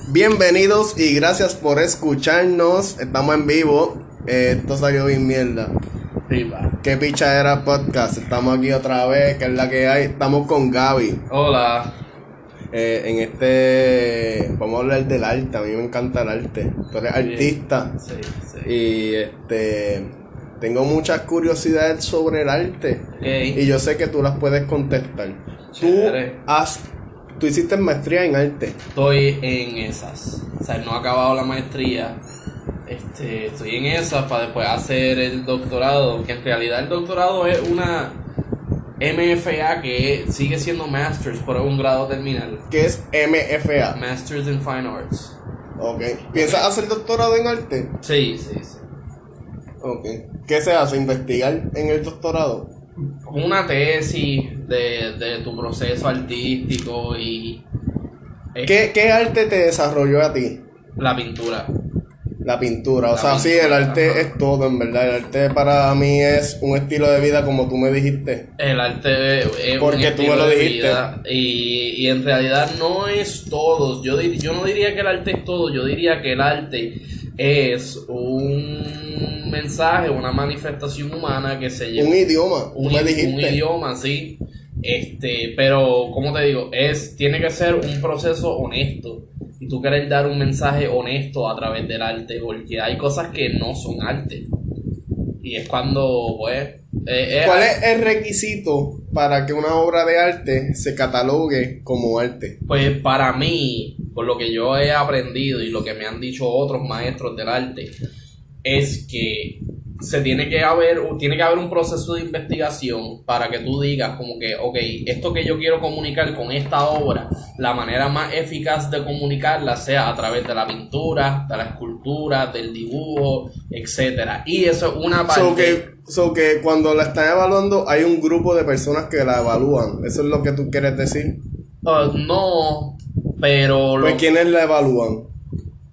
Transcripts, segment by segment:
Bienvenidos y gracias por escucharnos. Estamos en vivo. Eh, esto salió bien mierda. Riva. Qué picha era podcast. Estamos aquí otra vez, que es la que hay. Estamos con Gaby. Hola. Eh, en este. Vamos a hablar del arte. A mí me encanta el arte. Tú eres artista. Sí, sí. Y este. Tengo muchas curiosidades sobre el arte. Ok. Y yo sé que tú las puedes contestar. Tú Chévere. has. Tú hiciste maestría en arte. Estoy en esas. O sea, no he acabado la maestría. Este, estoy en esas para después hacer el doctorado. Que en realidad el doctorado es una MFA que sigue siendo Masters, pero es un grado terminal. Que es MFA. Masters in Fine Arts. Ok. ¿Piensas hacer doctorado en arte? Sí, sí, sí. Ok. ¿Qué se hace? ¿Investigar en el doctorado? Una tesis de, de tu proceso artístico y. eh, ¿Qué, qué arte te desarrolló a ti? La pintura. La pintura. O La sea, sí, el arte ajá. es todo, en verdad. El arte para mí es un estilo de vida, como tú me dijiste. El arte es Porque un tú me lo dijiste. y, y en realidad no es todo. Yo, dir- yo no diría que el arte es todo, yo diría que el arte es un mensaje, una manifestación humana que se lleva Un idioma, un, me dijiste. un idioma, sí. Este, pero, como te digo, es, tiene que ser un proceso honesto. Y tú quieres dar un mensaje honesto a través del arte, porque hay cosas que no son arte. Y es cuando, pues. eh, eh, ¿Cuál es el requisito para que una obra de arte se catalogue como arte? Pues para mí, por lo que yo he aprendido y lo que me han dicho otros maestros del arte, es que se tiene que haber, tiene que haber un proceso de investigación para que tú digas como que, ok, esto que yo quiero comunicar con esta obra, la manera más eficaz de comunicarla sea a través de la pintura, de la escultura, del dibujo, etcétera. Y eso es una parte. So que, so que cuando la están evaluando hay un grupo de personas que la evalúan. ¿Eso es lo que tú quieres decir? Uh, no, pero lo Pues ¿quiénes la evalúan?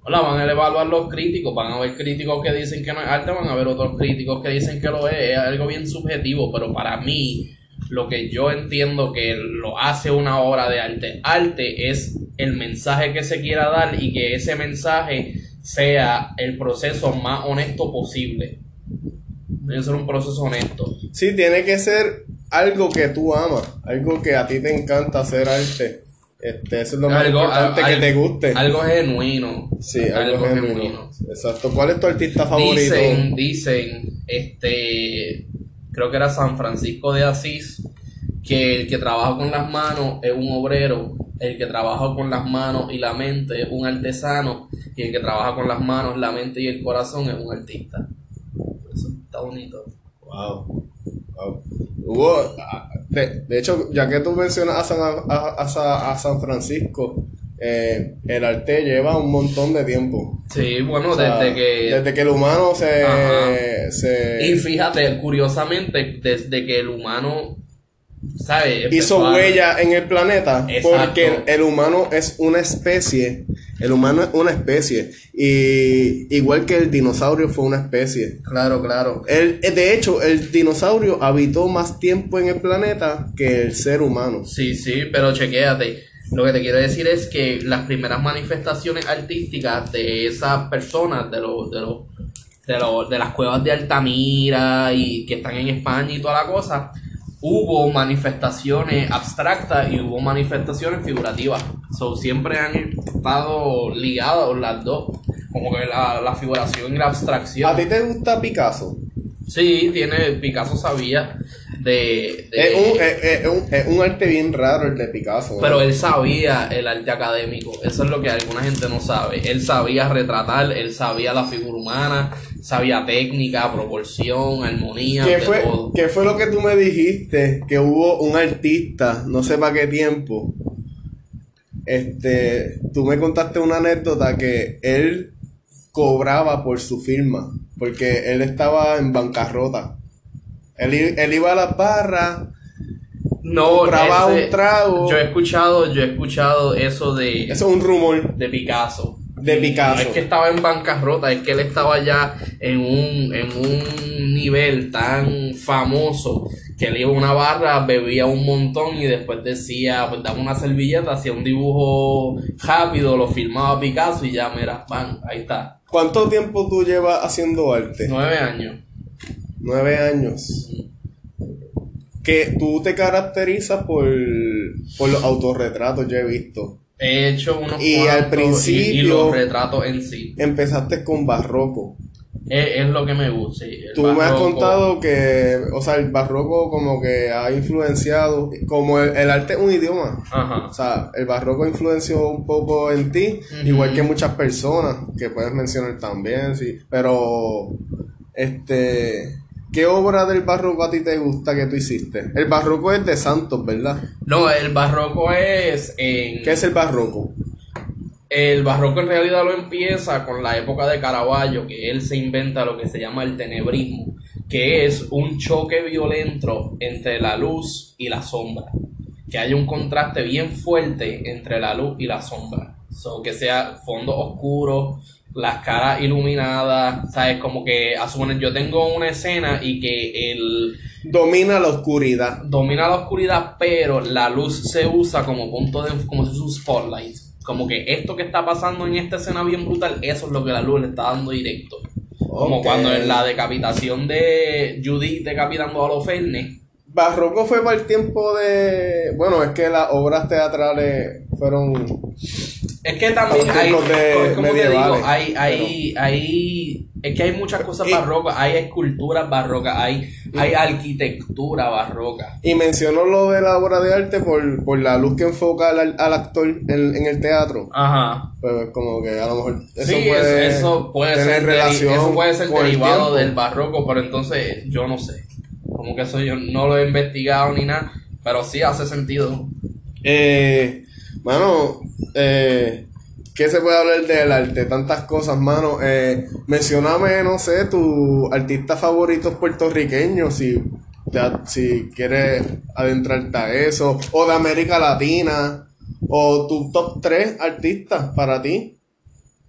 La van a evaluar los críticos, van a haber críticos que dicen que no es arte, van a haber otros críticos que dicen que lo es, es algo bien subjetivo, pero para mí lo que yo entiendo que lo hace una obra de arte, arte es el mensaje que se quiera dar y que ese mensaje sea el proceso más honesto posible. Debe ser un proceso honesto. Sí, tiene que ser algo que tú amas, algo que a ti te encanta hacer arte. Este, eso es lo más Algo- importante al- que te guste. Algo genuino. sí, algo, genuino. Exacto. ¿Cuál es tu artista favorito? Dicen, dicen, este, creo que era San Francisco de Asís, que el que trabaja con las manos es un obrero, el que trabaja con las manos y la mente es un artesano, y el que trabaja con las manos, la mente y el corazón es un artista. Eso está bonito. Wow. Wow. Hubo, ah, de, de hecho, ya que tú mencionas a San, a, a a San Francisco, eh, el arte lleva un montón de tiempo. Sí, bueno, O sea, desde que... desde que el humano se, se Y fíjate, curiosamente, desde que el humano, hizo a- huella en el planeta, Exacto. porque el, el humano es una especie, el humano es una especie, y igual que el dinosaurio fue una especie. Claro, claro. El, de hecho, el dinosaurio habitó más tiempo en el planeta que el ser humano. Sí, sí, pero chequéate. Lo que te quiero decir es que las primeras manifestaciones artísticas de esas personas, de los, de los, de los, de las cuevas de Altamira y que están en España y toda la cosa, hubo manifestaciones abstractas y hubo manifestaciones figurativas. So, siempre han estado ligados las dos, como que la, la figuración y la abstracción. ¿A ti te gusta Picasso? Sí, tiene, Picasso sabía de... de- Es un, es- es un, es un arte bien raro el de Picasso. Pero él sabía el arte académico, eso es lo que alguna gente no sabe. Él sabía retratar, él sabía la figura humana, sabía técnica, proporción, armonía, ¿Qué fue, todo. ¿Qué fue lo que tú me dijiste? Que hubo un artista, no sé para qué tiempo. Este, tú me contaste una anécdota que él cobraba por su firma, porque él estaba en bancarrota. Él, iba a las barras, No, ese- un trago. Yo he escuchado, yo he escuchado eso de, Eso es un rumor de Picasso. de No Picasso. es que estaba en bancarrota, es que él estaba ya en un, en un nivel tan famoso que él iba a una barra, bebía un montón y después decía, pues dame una servilleta, hacía un dibujo rápido, lo filmaba Picasso y ya, mira, van, ahí está. ¿Cuánto tiempo tú llevas haciendo arte? Nueve años. Nueve años. Que tú te caracterizas por, por los autorretratos, yo he visto. He hecho unos Y al cuantos y- y, principio- los retratos en sí. Empezaste con barroco. Es, es lo que me gusta. sí, Tú me has contado que, o sea, el barroco como que ha influenciado, como el, el arte es un idioma. Ajá. O sea, el barroco influenció un poco en ti, igual que muchas personas, que puedes mencionar también, sí. Pero, este, ¿qué obra del barroco a ti te gusta que tú hiciste? El barroco es de Santos, ¿verdad? No, el barroco es en... ¿Qué es el barroco? El barroco en realidad lo empieza con la época de Caravaggio, que él se inventa lo que se llama el tenebrismo, que es un choque violento entre la luz y la sombra. Que haya un contraste bien fuerte entre la luz y la sombra. So, que sea fondo oscuro, las caras iluminadas, ¿sabes? Como que, a suponer, yo tengo una escena y que el Domina la oscuridad. domina la oscuridad, pero la luz se usa como punto de como si fuese un spotlight. Como que esto que está pasando en esta escena bien brutal, eso es lo que la luz le está dando directo. Como cuando en la decapitación de Judith decapitando a los Fernes. Barroco fue para el tiempo de... Bueno, es que las obras teatrales fueron... Es que también hay, de como te digo, hay, hay, hay, es que hay muchas cosas Y- barrocas, hay esculturas barrocas, hay, hay arquitectura barroca. Y mencionó lo de la obra de arte por, por la luz que enfoca al, al actor en, en el teatro. Ajá. Pues como que a lo mejor eso sí, puede, eso, eso puede tener ser, relación eso puede ser derivado del barroco, pero entonces yo no sé. Como que eso yo no lo he investigado ni nada, pero sí hace sentido. Eh, mano, eh, ¿qué se puede hablar del arte? Tantas cosas, mano. Eh, mencioname, no sé, tus artistas favoritos puertorriqueños, si, si quieres adentrarte a eso, o de América Latina, o tu top 3 artistas para ti,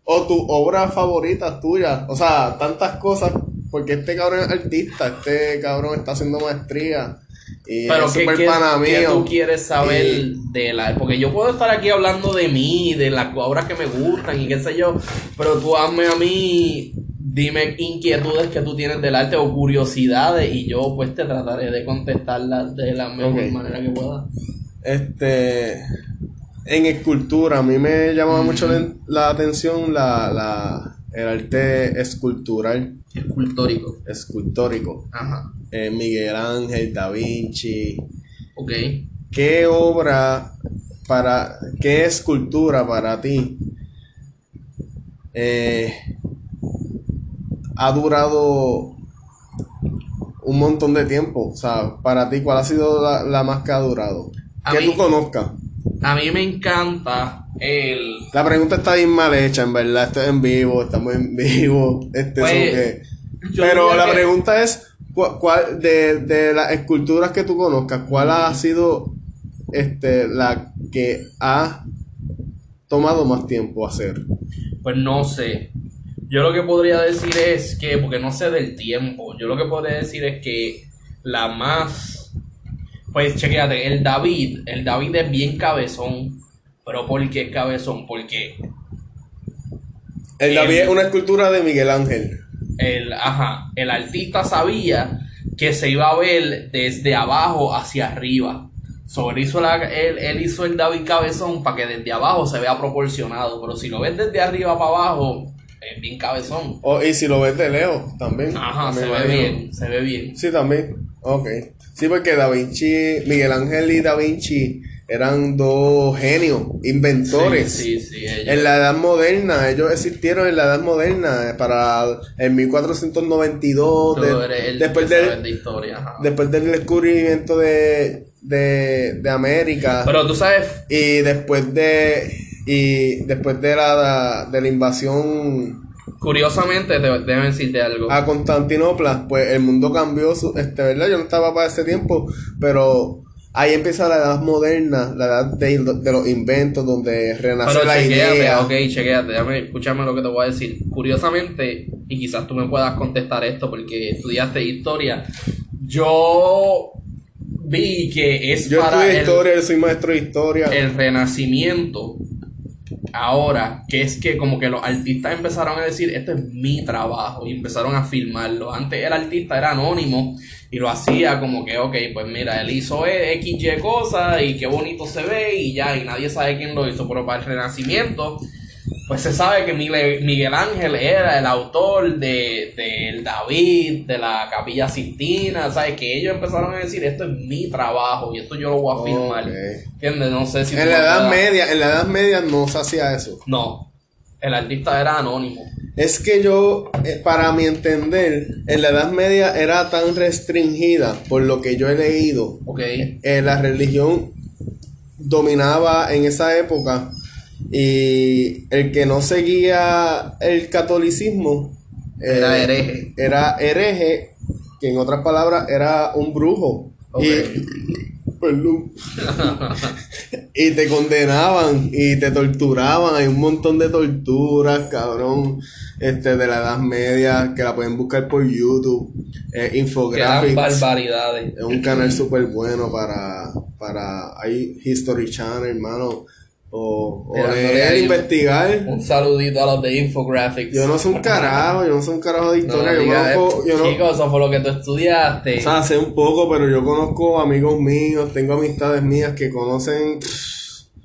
o tus obras favoritas tuyas, o sea, tantas cosas, porque este cabrón es artista, este cabrón está haciendo maestría. Y Pero es ¿qué, súper qué- pana qué mío. tú quieres saber Y- de la... Porque yo puedo estar aquí hablando de mí, de las obras que me gustan y qué sé yo, pero tú hazme a mí, dime inquietudes que tú tienes del arte o curiosidades y yo pues te trataré de contestarlas de la mejor manera que pueda. Este. En escultura, a mí me llamaba mucho la, la atención la, la, el arte escultural, Escultórico. escultórico. Ajá. Eh, Miguel Ángel, Da Vinci. Ok. ¿Qué obra para. qué escultura para ti eh, ha durado un montón de tiempo? O sea, para ti, ¿cuál ha sido la, la más que ha durado? A que mí- tú conozcas. A mí me encanta el... La pregunta está bien mal hecha, en verdad. Esto es en vivo, estamos en vivo. Este, Pues, que- Pero la que- pregunta es: ¿cuál, cuál- de, de las esculturas que tú conozcas, ¿cuál ha sido este, la que ha tomado más tiempo hacer? Pues no sé. Yo lo que podría decir es que, porque no sé del tiempo, yo lo que podría decir es que la más... Pues chequéate, el David, el David es bien cabezón. Pero ¿por qué cabezón? Porque El El- David es una escultura de Miguel Ángel. el, ajá, el artista sabía que se iba a ver desde abajo hacia arriba. Sobre hizo la, él, él hizo el David Cabezón para que desde abajo se vea proporcionado. Pero si lo ves desde arriba para abajo, es bien cabezón. Oh, y si lo ves de lejos, también. Ajá, se ve bien, se ve bien. Sí, también. Ok. Sí, porque Da Vinci, Miguel Ángel y Da Vinci eran dos genios, inventores. Sí, sí, sí, ellos- En la edad moderna, ellos existieron en la edad moderna, para el 1492, tú de- el después, del, de historia. después del descubrimiento de, de, de América Pero tú sabes, y después de y después de la, de la invasión curiosamente, te, déjame decirte algo. a Constantinopla, pues el mundo cambió, su, este, ¿verdad? Yo no estaba para ese tiempo, pero ahí empieza la edad moderna, la edad de, de los inventos, donde renace Pero la idea. ok, chequéate, déjame, escúchame lo que te voy a decir. Curiosamente, y quizás tú me puedas contestar esto porque estudiaste historia, yo vi que es Yo para estudio el, historia, yo soy maestro de historia. el renacimiento. Ahora, que es que como que los artistas empezaron a decir, esto es mi trabajo, y empezaron a filmarlo. Antes el artista era anónimo y lo hacía como que, ok, pues mira, él hizo X, Y cosas y qué bonito se ve y ya, y nadie sabe quién lo hizo. Pero para el renacimiento, pues se sabe que Miguel, Ángel era el autor de, del David, de la Capilla Sistina, ¿sabes? Que ellos empezaron a decir, esto es mi trabajo y esto yo lo voy a filmar. Ok. ¿Entiendes? No sé si... En la edad media, en la edad media no se hacía eso. No, el artista era anónimo. Es que yo, eh, para mi entender, en la edad media era tan restringida por lo que yo he leído. Ok. eh, la religión dominaba en esa época y el que no seguía el catolicismo eh, Era hereje. era hereje, que en otras palabras era un brujo. Y, perdón. y te condenaban y te torturaban. Hay un montón de torturas, cabrón, este, de la Edad Media, que la pueden buscar por YouTube. Eh, infographics. barbaridades. Es un canal súper bueno para, para, hay History Channel, hermano, o, o le- investigar. Un saludito a los de Infographics. Yo no soy un carajo, yo no soy un carajo de No, historia, yo diga, conozco, eh, yo no, Chicos, eso fue lo que tú estudiaste. o sea, sé un poco, pero yo conozco amigos míos, tengo amistades mías que conocen,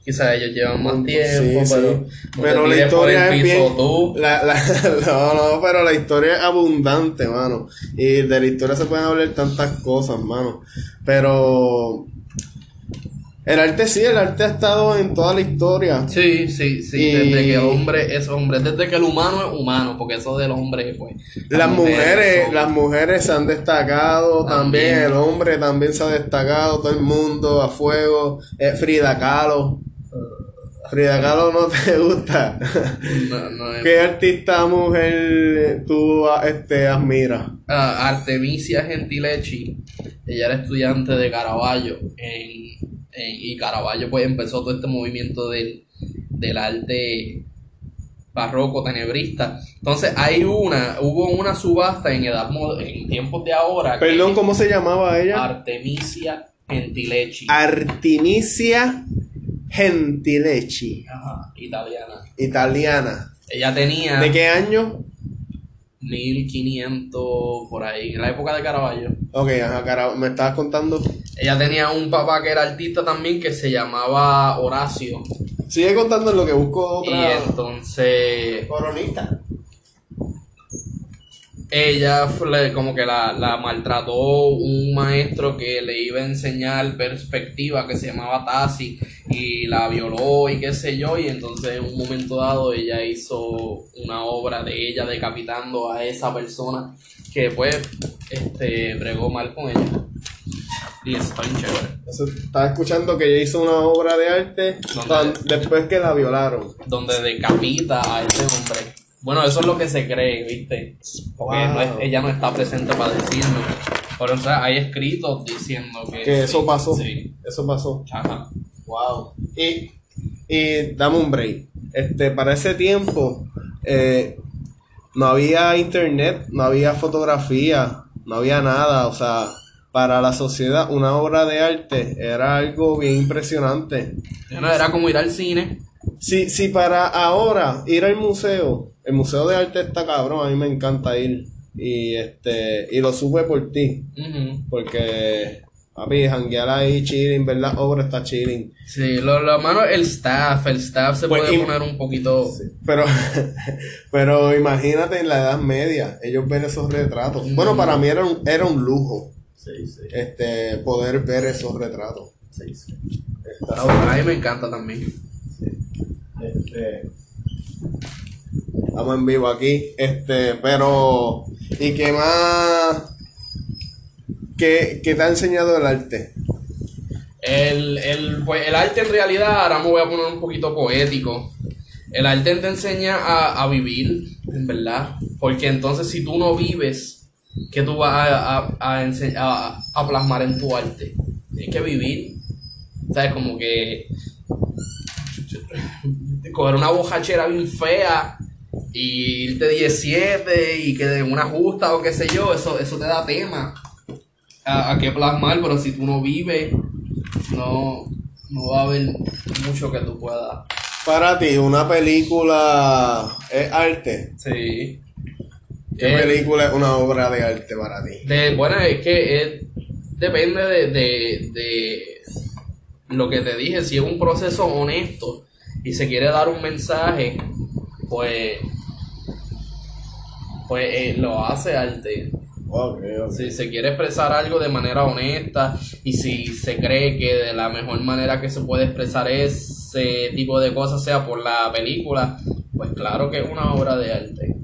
Quizás ellos llevan más tiempo, sí, sí. pero, no pero la historia es bien, tú. la, la, no, no, pero la historia es abundante, mano, y de la historia se pueden hablar tantas cosas, mano, pero el arte sí, el arte ha estado en toda la historia, Sí, sí, sí. Y- Desde que el hombre es hombre, desde que el humano es humano, porque eso del hombre, pues. Las mujeres, las mujeres se han destacado también. También. el hombre también se ha destacado, todo el mundo a fuego. Eh, Frida Kahlo. Frida Kahlo no te gusta. No, no es- ¿Qué artista mujer tú este, admiras? Ah, Artemisia Gentilechi, ella era estudiante de Caravaggio en- y Caravaggio pues empezó todo este movimiento del, del arte barroco tenebrista. Entonces hay una, hubo una subasta en edad en tiempos de ahora. que Perdón, ¿cómo se llamaba ella? Artemisia Gentilechi, Artemisia Gentilecci, Ajá, italiana. italiana. Ella tenía ¿De qué año? 1500 por ahí, en la época de Caravaggio. Ok, ajá, cara, me estabas contando. Ella tenía un papá que era artista también que se llamaba Horacio. Sigue contando lo que busco Y otra. entonces Coronista. ella fue- como que la, la maltrató un maestro que le iba a enseñar perspectiva que se llamaba Tassi y la violó y qué sé yo y entonces en un momento dado ella hizo una obra de ella decapitando a esa persona que pues este bregó mal con ella y eso está bien chévere Eso, estaba escuchando que ella hizo una obra de arte después que la violaron. donde decapita a ese hombre. Bueno, eso es lo que se cree, ¿viste? Porque Wow. no es- ella no está presente para decirlo. Pero o sea, hay escritos diciendo que... Que eso sí, pasó. Sí. Eso pasó. Ajá. Wow. Y, y dame un break. Este, para ese tiempo eh, no había internet, no había fotografía, no había nada. O sea, para la sociedad una obra de arte era algo bien impresionante. Era como ir al cine. Si, si para ahora ir al museo, el museo de arte está cabrón, a mí me encanta ir. Y este, y lo supe por ti. Ujú. Porque, papi, janguear ahí, chilling, ver las obras está chilling. Sí, lo, lo malo el staff. El staff se Pues, puede poner un poquito... Pero, pero imagínate en la Edad Media, ellos ven esos retratos. Bueno, para mí era un, era un lujo Sí, sí. este poder ver esos retratos. sí, A mí me encanta también. Este, estamos en vivo aquí. Este, pero, ¿y qué más? ¿Qué, qué te ha enseñado el arte? El, el, pues, el arte en realidad, ahora me voy a poner un poquito poético. El arte te enseña a, a vivir, en verdad. Porque entonces si tú no vives, ¿qué tú vas a, a, a, a- a plasmar en tu arte? Tienes que vivir. ¿Sabes? Como que coger una bojachera bien fea y irte 17 y que de una justa o qué sé yo, eso, eso te da tema. a, a qué plasmar, pero si tú no vives, no, no va a haber mucho que tú puedas. Para ti, una película es arte. Sí. ¿Qué Eh, película es una obra de arte para ti? De, bueno, es que es- depende de, de, de lo que te dije. Si es un proceso honesto y se quiere dar un mensaje, pues, pues eh, lo hace arte. Si se quiere expresar algo de manera honesta y si se cree que de la mejor manera que se puede expresar ese tipo de cosas sea por la película, pues claro que es una obra de arte.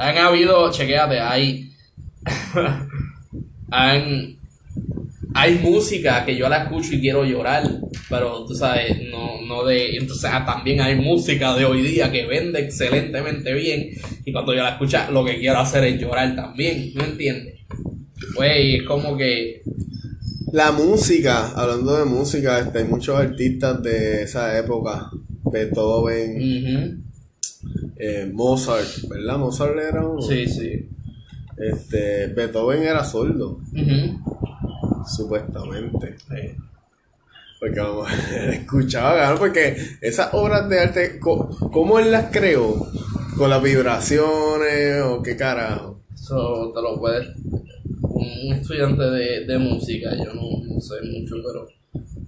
Han habido, chequéate, hay. han, hay música que yo la escucho y quiero llorar, pero tú sabes, no, no de. Entonces ah, también hay música de hoy día que vende excelentemente bien y cuando yo la escucho lo que quiero hacer es llorar también, ¿no entiendes? Pues es como que. La música, hablando de música, este, hay muchos artistas de esa época. Beethoven, ujú, eh, Mozart, ¿verdad? Mozart era uno. Sí, sí. Este, Beethoven era sordo, supuestamente. sí. Porque vamos, escuchaba, cabrón, porque esas obras de arte, ¿cómo él las creó? ¿Con las vibraciones o qué carajo? Eso te lo puedes. Un estudiante de, de música, yo no, no sé mucho, pero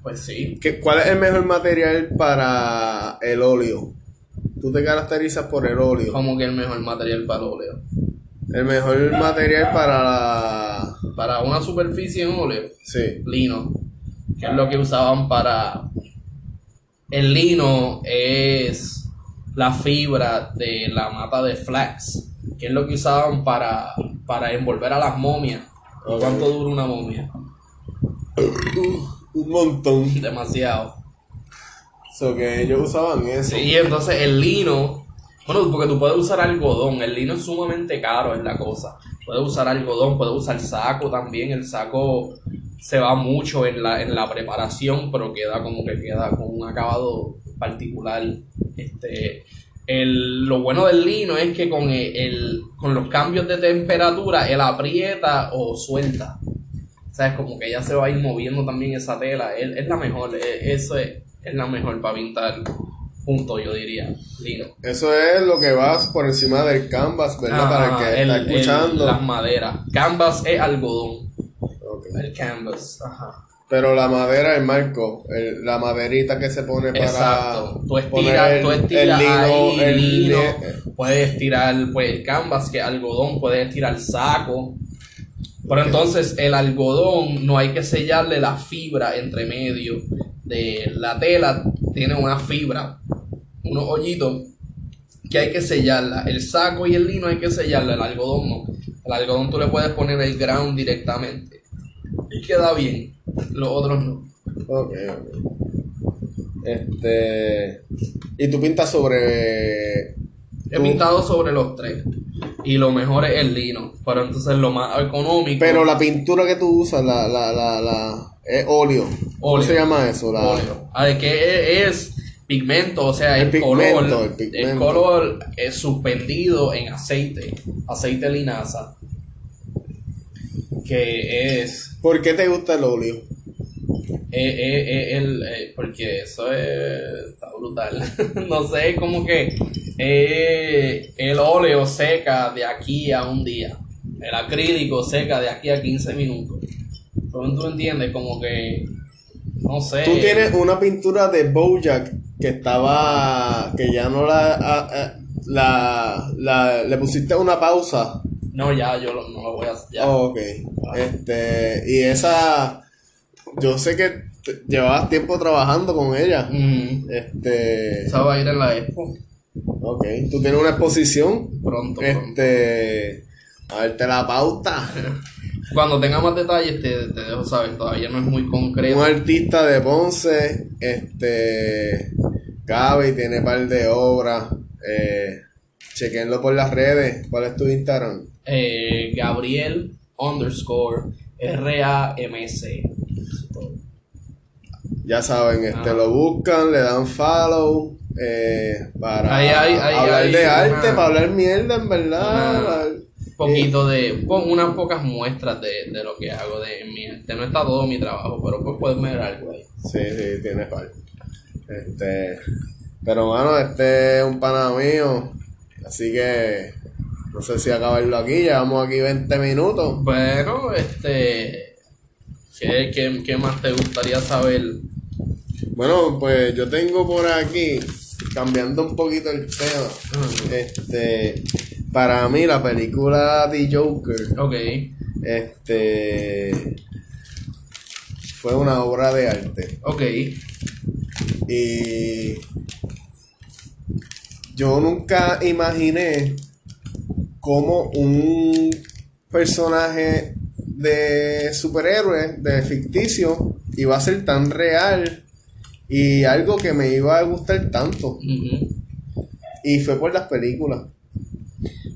pues sí. ¿Qué- ¿Cuál es el mejor material para el óleo? Tú te caracterizas por el óleo. Como que el mejor material para el óleo. El mejor material para la... Para una superficie en óleo, Sí. lino, que es lo que usaban para. El lino es la fibra de la mata de flax, que es lo que usaban para, para envolver a las momias. ¿Y Ok. ¿Cuánto dura una momia? Un montón. Demasiado. Que ellos usaban eso. Sí, y entonces el lino, bueno, porque tú puedes usar algodón, el lino es sumamente caro, es la cosa. Puedes usar algodón, puedes usar saco también, el saco se va mucho en la, en la preparación, pero queda como que queda con un acabado particular. Este, el, lo bueno del lino es que con, el, con los cambios de temperatura, él aprieta o suelta. ¿Sabes? Como que ya se va a ir moviendo también esa tela. Es, es la mejor, es- eso es, es la mejor para pintar punto, yo diría. Lino. Eso es lo que va por encima del canvas, ¿verdad? para el que el- está el- escuchando. las maderas. Canvas es algodón. El canvas. Ajá. Pero la madera, el marco, el- la maderita que se pone para Exacto. Tú estiras, el, tú el estiras lino, ahí, el lino, li- puedes tirar pues el canvas que es algodón, puedes tirar saco. Pero entonces el algodón no hay que sellarle la fibra entre medio de la tela, tiene una fibra, unos hoyitos que hay que sellarla. El saco y el lino hay que sellarla, el algodón no. El algodón tú le puedes poner el ground directamente y queda bien, los otros no. Ok, ok. Este. Y tú pintas sobre. He tú- pintado sobre los tres. Y lo mejor es el lino. Pero entonces lo más económico. Pero la pintura que tú usas, la, la, la, la es óleo. ¿Cómo se llama eso? La, óleo. Ah, de que es, es pigmento, o sea, El es pigmento, color. el pigmento. Es color eh, suspendido en aceite. Aceite linaza. Que es. ¿Por qué te gusta el óleo? eh, eh, eh, el, eh, porque eso es, está brutal. no sé, como que eh, el óleo seca de aquí a un día. El acrílico seca de aquí a 15 minutos. Pero tú entiendes, como que. No sé. Tú tienes una pintura de Bojack que estaba. que ya no la. la, la- le pusiste una pausa. No, ya, yo lo- no lo voy a hacer. Ya. Oh, ok. Este. Y esa. Yo sé que llevabas tiempo trabajando con ella. Mm, Este. esa va a ir en la expo. Ok. Tú tienes una exposición. Pronto, pronto. Este. A verte la pauta. Cuando tenga más detalles, te, te dejo saber. Todavía no es muy concreto. Un artista de Ponce, este, Gaby tiene par de obras, eh, chequenlo por las redes, ¿cuál es tu Instagram? Eh, Gabriel underscore R-A-M-C. Ya saben, este, Ah. lo buscan, le dan follow, eh, para Ahí hay- ahí hablar de una- arte, para hablar mierda, en verdad. una- poquito de, pon unas pocas muestras de, de lo que hago de mi arte. No está todo mi trabajo, pero pues puedes ver algo ahí. Sí, sí, tiene falta. Este, pero bueno, este es un pana mío, así que no sé si acabarlo aquí, llevamos aquí 20 minutos. Bueno, este, ¿qué, qué, qué más te gustaría saber? Bueno, pues yo tengo por aquí, cambiando un poquito el tema, este, para mí la película The Joker, Ok, este, fue una obra de arte. ok, Y yo nunca imaginé cómo un personaje de superhéroe, de ficticio, iba a ser tan real y algo que me iba a gustar tanto. Y fue por las películas.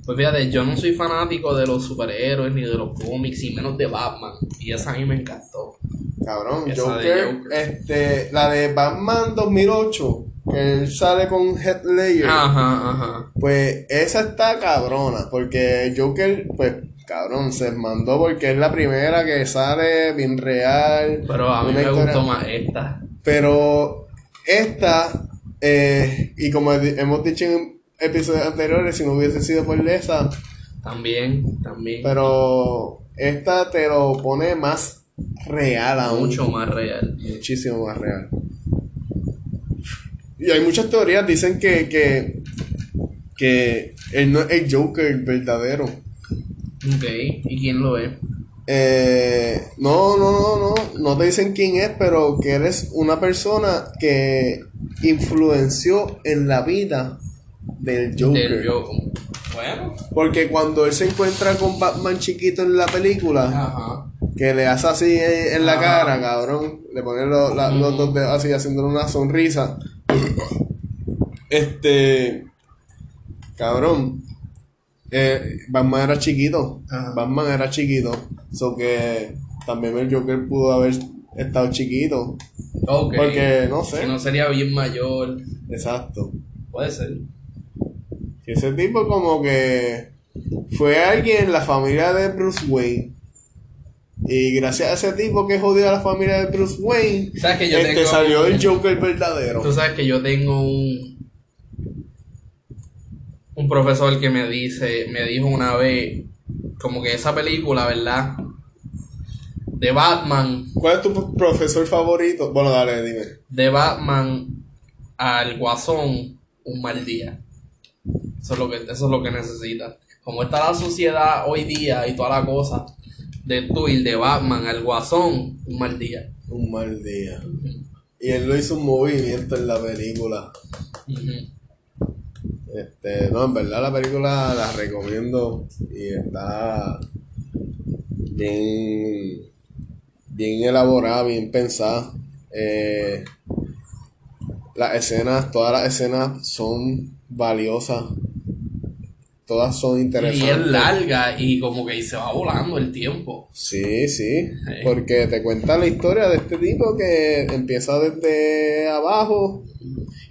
Pues fíjate, yo no soy fanático de los superhéroes ni de los cómics y menos de Batman. Y esa a mí me encantó. Cabrón, Esa Joker, Joker. este, la de Batman 2008, que él sale con Heath Ledger. Ajá, ajá. Pues esa está cabrona, porque Joker, pues cabrón, se mandó porque es la primera que sale bien real. Pero a mí me historia- gustó más esta. Pero esta, eh, y como hemos dicho en episodios anteriores, si no hubiese sido por esa, También, también. pero esta te lo pone más real aún. mucho más real. Muchísimo más real. Y hay muchas teorías, dicen que, que, que él no es el Joker verdadero. Ok, ¿y quién lo es? Eh, no, no, no, no, no te dicen quién es, pero que eres una persona que influenció en la vida del Joker. Del yo. Bueno. Porque cuando él se encuentra con Batman chiquito en la película, Ajá. que le hace así en en la Ajá. cara, cabrón, le pone lo- la- los dos dedos así haciéndole una sonrisa. Este, cabrón, eh, Batman era chiquito, Ajá. Batman era chiquito, so que también el Joker pudo haber estado chiquito, porque no sé, Que no sería bien mayor. exacto. Puede ser. Ese tipo como que fue alguien en la familia de Bruce Wayne. Y gracias a ese tipo que jodió a la familia de Bruce Wayne, ¿Sabes que yo este tengo- salió el Joker verdadero. Tú sabes que yo tengo un un profesor que me dice, me dijo una vez, como que esa película, ¿verdad? De Batman, ¿Cuál es tu profesor favorito? Bueno, dale, dime. de Batman al Guasón, un mal día. Eso es lo que, eso es lo que necesita. Como está la sociedad hoy día y toda la cosa, de tú ir de Batman al Guasón, un mal día. Un mal día. Y él lo hizo un movimiento en la película. Este, no, en verdad la película la recomiendo y está bien, bien elaborada, bien pensada. Eh, las escenas, todas las escenas son valiosas. Todas son Y interesantes. es larga y como que se va volando el tiempo. Sí, sí, porque te cuenta la historia de este tipo que empieza desde abajo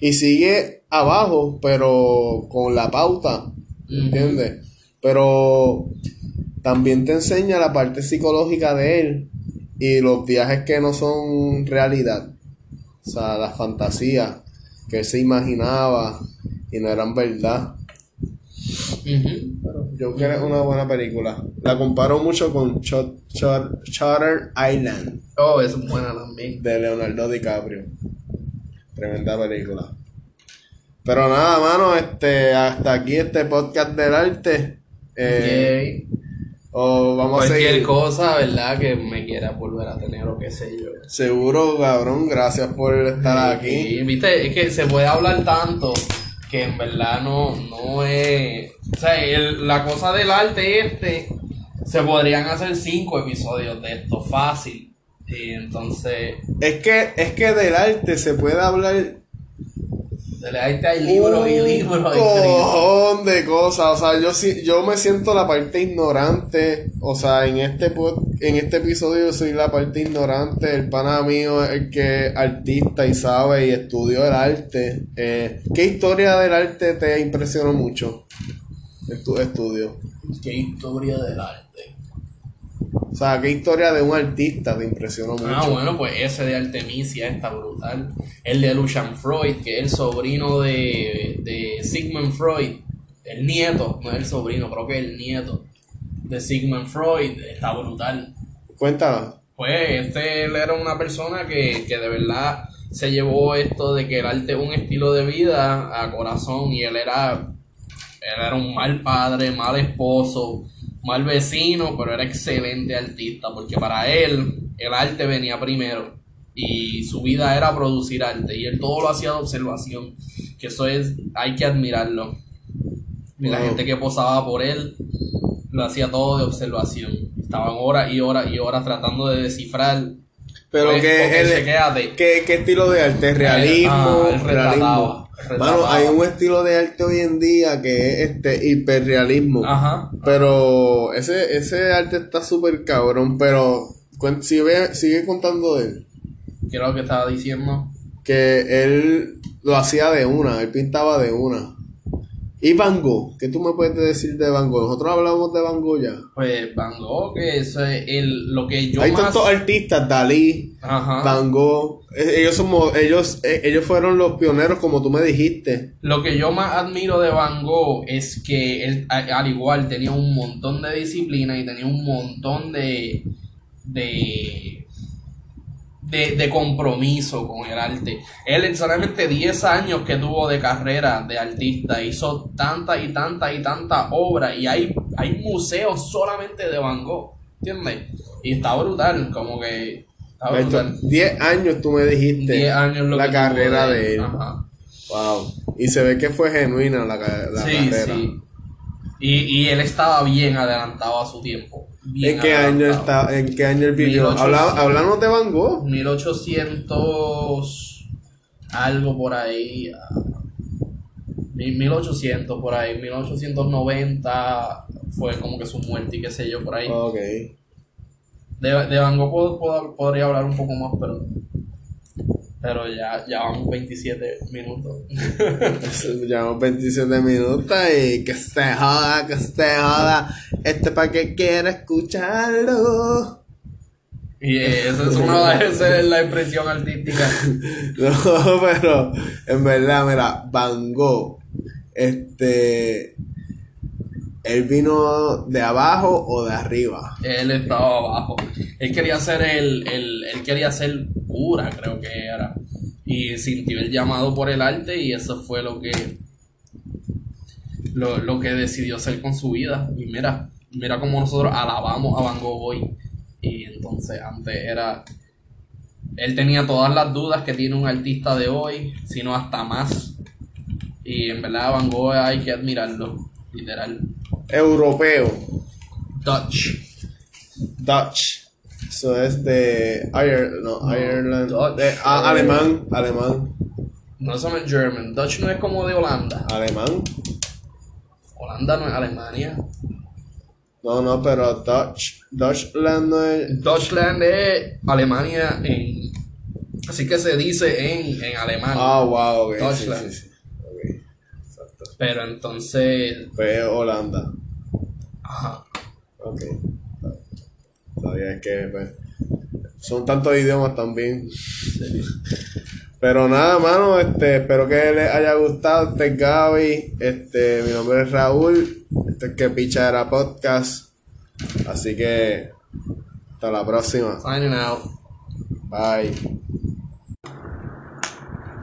y sigue abajo, pero con la pauta, ¿entiendes? Pero también te enseña la parte psicológica de él y los viajes que no son realidad, o sea, las fantasías que él se imaginaba y no eran verdad. Ujú. Pero Joker es una buena película. La comparo mucho con Ch- Ch- Shutter Island Oh, es buena también. de Leonardo DiCaprio. Tremenda película. Pero nada, mano, este, hasta aquí este podcast del arte. Eh. O vamos a Cualquier seguir. cosa, ¿verdad? Que me quiera volver a tener o qué sé yo. Seguro, cabrón, gracias por estar aquí. Y, viste, es que se puede hablar tanto que en verdad no, no es. O sea, el- la cosa del arte este, se podrían hacer cinco episodios de esto fácil. Y entonces, Es que, es que del arte se puede hablar del arte hay libros y un libros. escritos. cojón de cosas. O sea, yo sí, yo me siento la parte ignorante. O sea, en este pod- en este episodio yo soy la parte ignorante. El pana mío es el que es artista y sabe y estudió el arte. Eh, ¿Qué historia del arte te impresionó mucho? en tus estudios? ¿Qué historia del arte? O sea, ¿qué historia de un artista te impresionó mucho? Ah, bueno, pues ese de Artemisia está brutal. El de Lucian Freud, que es el sobrino de, de Sigmund Freud. El nieto, no es el sobrino, creo que es el nieto de Sigmund Freud. Está brutal. Cuéntala. Pues este él era una persona que, que de verdad se llevó esto de que el arte es un estilo de vida a corazón y él era, él era un mal padre, mal esposo, mal vecino, pero era excelente artista porque para él el arte venía primero y su vida era producir arte y él todo lo hacía de observación, que eso es, hay que admirarlo. Y la gente que posaba por él lo hacía todo de observación. Estaban horas y horas y horas tratando de descifrar. Pero Pues, que. ¿Qué, qué estilo de arte? ¿Realismo? Ah, realismo. Mano, hay un estilo de arte hoy en día que es este hiperrealismo. Ajá. Pero ese, ese arte está súper cabrón. Pero sigue, sigue contando de él. ¿Qué era lo que estaba diciendo? Que él lo hacía de una, él pintaba de una. Y Van Gogh, ¿qué tú me puedes decir de Van Gogh? Nosotros hablamos de Van Gogh ya. Pues Van Gogh, que es el, lo que yo Hay más... tantos artistas, Dalí, Ajá. Van Gogh. Ellos, somos, ellos, eh, ellos fueron los pioneros, como tú me dijiste. Lo que yo más admiro de Van Gogh es que él, al igual, tenía un montón de disciplina y tenía un montón de. de. De, de compromiso con el arte. Él, en solamente 10 años que tuvo de carrera de artista, hizo tanta y tanta y tanta obra. Y hay, hay museos solamente de Van Gogh. ¿Entiendes? Y está brutal, como que. Está brutal. 10 años tú me dijiste 10 años lo la que carrera de él. Ajá. Wow. Y se ve que fue genuina la, la sí, carrera. sí. Y, y él estaba bien adelantado a su tiempo. Bien ¿En qué año está, en qué año él vivió? 1800. Habla- Hablamos de Van Gogh. 1800 algo por ahí. ah, mil- 1800 por ahí, 1890 fue como que su muerte y qué sé yo por ahí. Ok. De, de Van Gogh puedo- puedo- podría hablar un poco más, pero pero ya, ya vamos 27 minutos. Llevamos 27 minutos y que se joda, que se joda. Este para que quiera escucharlo. y esa es una esa es la expresión artística. No, pero en verdad, mira, Van Gogh, este, él vino de abajo o de arriba. Él estaba abajo. Él quería ser el, el, él quería ser cura, creo que era. Y sintió el llamado por el arte y eso fue lo que lo, lo que decidió hacer con su vida. Y mira, mira cómo nosotros alabamos a Van Gogh hoy. Y entonces antes era él tenía todas las dudas que tiene un artista de hoy, sino hasta más. Y en verdad Van Gogh hay que admirarlo, literal. Europeo, Dutch. Dutch. Eso es de Ireland, no, Ireland. Dutch. de- ah, alemán, alemán, No, es German. Dutch no es como de Holanda. alemán. Holanda no es Alemania. No, no, pero Dutch, Dutchland no es. Deutschland es Alemania en... Así que se dice en, en alemán. Ah, wow, ok. sí, Deutschland. sí, sí. Exacto. Pero entonces... Pues Holanda. Ajá. Ok. Es que pues, son tantos idiomas también. Pero nada, mano, este, espero que les haya gustado. Este es Gaby, este, mi nombre es Raúl, este es que picha era podcast. Así que hasta la próxima. Signing out. Bye.